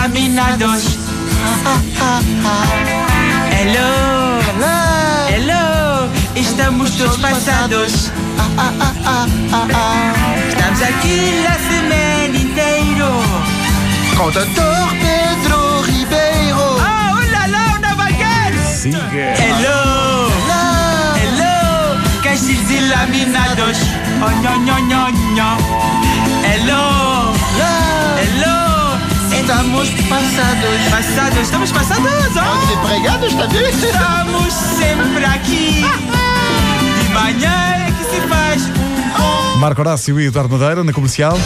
contaminados. Hello, hello, estamos todos passados. Estamos aqui a semana inteira. Contador Pedro Ribeiro. Ah, oh lá lá, na vacances. Hello, Hello, oh, hello, e laminados. Oh, nho, nho, nho, nho. Hello. Estamos passados. Passados, estamos passados, oh. Desempregados também? Estamos sempre aqui. De manhã é que se faz. Marco Horácio e Eduardo Madeira na comercial.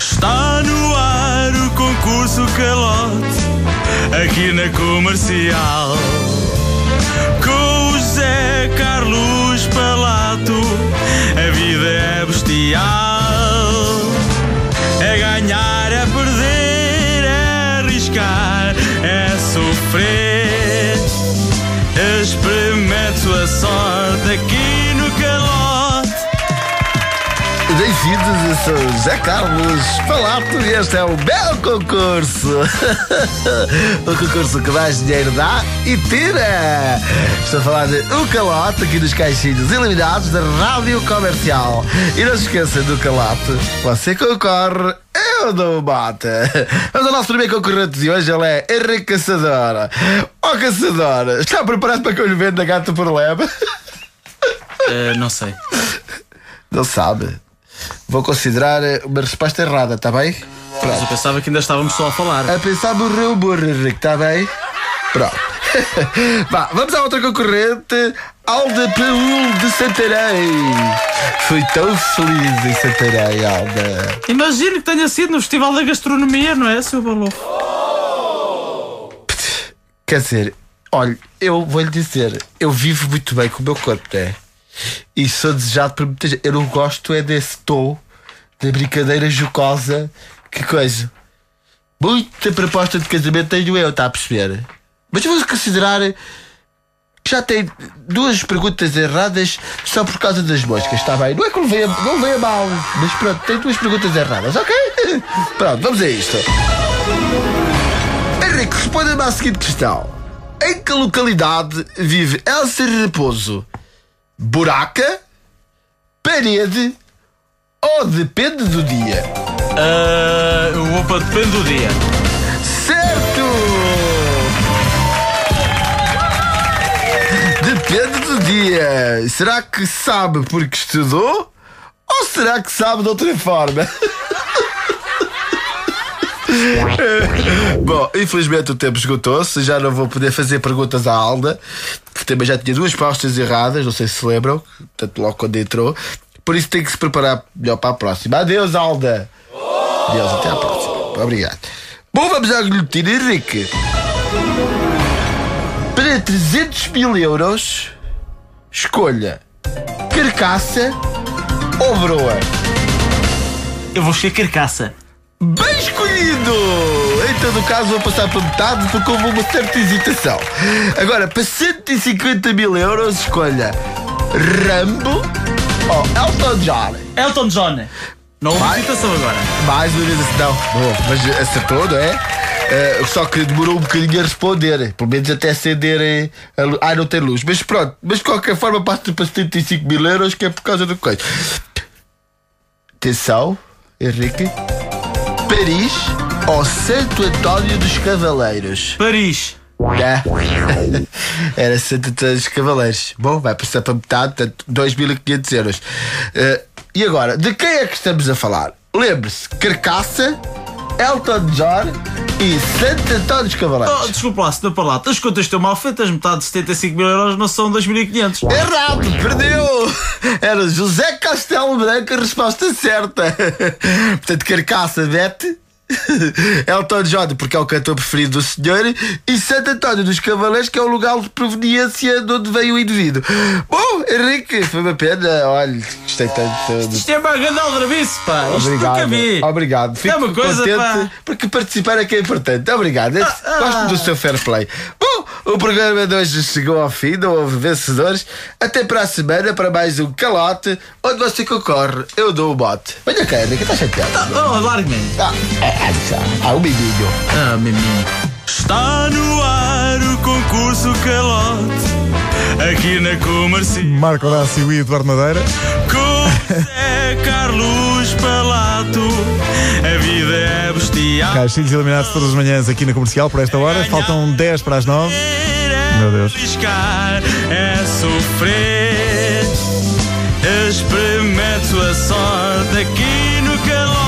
Está no ar o concurso calote aqui na comercial. É sofrer. Experimente sua sorte aqui Bem-vindos, eu sou o Zé Carlos Palato e este é o Belo Concurso. o concurso que mais dinheiro dá e tira. Estou a falar de O Calote aqui nos caixinhos eliminados da Rádio Comercial. E não se esqueça do Calote, você concorre. Eu dou o bate. Vamos ao nosso primeiro concorrente de hoje, ele é Henrique Caçadora. Ó oh, Caçadora, está preparado para que eu lhe venda gato por leve? Eh, não sei. Não sabe. Vou considerar eh, uma resposta errada, está bem? Mas eu Pronto. pensava que ainda estávamos só a falar. A pensar morreu o está bem? Pronto. Vá, vamos à outra concorrente, Alda Paul de Santarém. Fui tão feliz em Santarém, Alda. Imagino que tenha sido no Festival da Gastronomia, não é, seu Balô? Quer dizer, olha, eu vou-lhe dizer, eu vivo muito bem com o meu corpo, né? E sou desejado por muita gente. Eu não gosto é desse tom da brincadeira jocosa. Que coisa. Muita proposta de casamento tenho eu, está a perceber? Mas vou considerar que já tem duas perguntas erradas só por causa das moscas, está bem? Não é que não venha, não venha mal, mas pronto, tem duas perguntas erradas, ok? Pronto, vamos a isto. Henrique, responda-me à seguinte questão: Em que localidade vive Elsa Raposo? Buraca? Parede? Ou depende do dia? Uh, opa, depende do dia. Certo! Depende do dia. Será que sabe porque estudou? Ou será que sabe de outra forma? Bom, infelizmente o tempo esgotou-se, já não vou poder fazer perguntas à Alda, também já tinha duas postas erradas, não sei se se lembram, tanto logo quando entrou. Por isso tem que se preparar melhor para a próxima. Adeus, Alda! Adeus, até à próxima. Obrigado. Bom, vamos à guilhotina, Henrique. Para 300 mil euros, escolha carcaça ou broa. Eu vou escolher carcaça. Bem escolhido! Em todo caso, vou passar para metade porque houve uma certa hesitação. Agora, para 150 mil euros, escolha Rambo ou Elton John. Elton John. Não houve hesitação agora. Mais uma vez, não, bom, mas acertou, não é? Eh, só que demorou um bocadinho a responder, pelo menos até acender eh, a luz. Ah, não tem luz, mas pronto, mas de qualquer forma passa para 75 mil euros, que é por causa do coisa. Atenção, Henrique. Paris ou Santo António dos Cavaleiros? Paris. É. Era Santo António dos Cavaleiros. Bom, vai passar para metade, portanto, 2.500 euros. Eh, e agora, de quem é que estamos a falar? Lembre-se: Carcaça, Elton John e Santo António dos Oh, Cavaleiros. desculpa lá, senhor Palato. As contas estão mal feitas. Metade de 75 mil euros não são 2.500. Errado, perdeu! Era José Castelo Branco a resposta certa. Portanto, Carcaça, Bete. Elton John, porque é o cantor preferido do senhor, e Santo António dos Cavaleiros, que é o lugar de proveniência de onde veio o indivíduo. Bom, Henrique, foi uma pena. Olha, gostei tanto. Isto é uma grande aldrabice, pá. Isto nunca vi. Obrigado. Fico uma coisa, contente pá. porque participar é que é importante. Obrigado. ah. Gosto do seu fair play. Bom, o programa de hoje chegou ao fim, não houve vencedores. Até para a semana para mais um calote onde você concorre. Eu dou o bote. Venha cá, Henrique, está chateado. Oh, largue-me. Ah, é, é, ah, um menino. Ah, menino. Está no ar o concurso calote Aqui na comercial Marco Horácio e Eduardo Madeira. Zé Carlos Palato A vida é bestial Caixinhos eliminados todas as manhãs aqui na comercial por esta hora. Faltam 10 para as 9. Meu Deus. Arriscar é sofrer Experimente sua sorte aqui no calote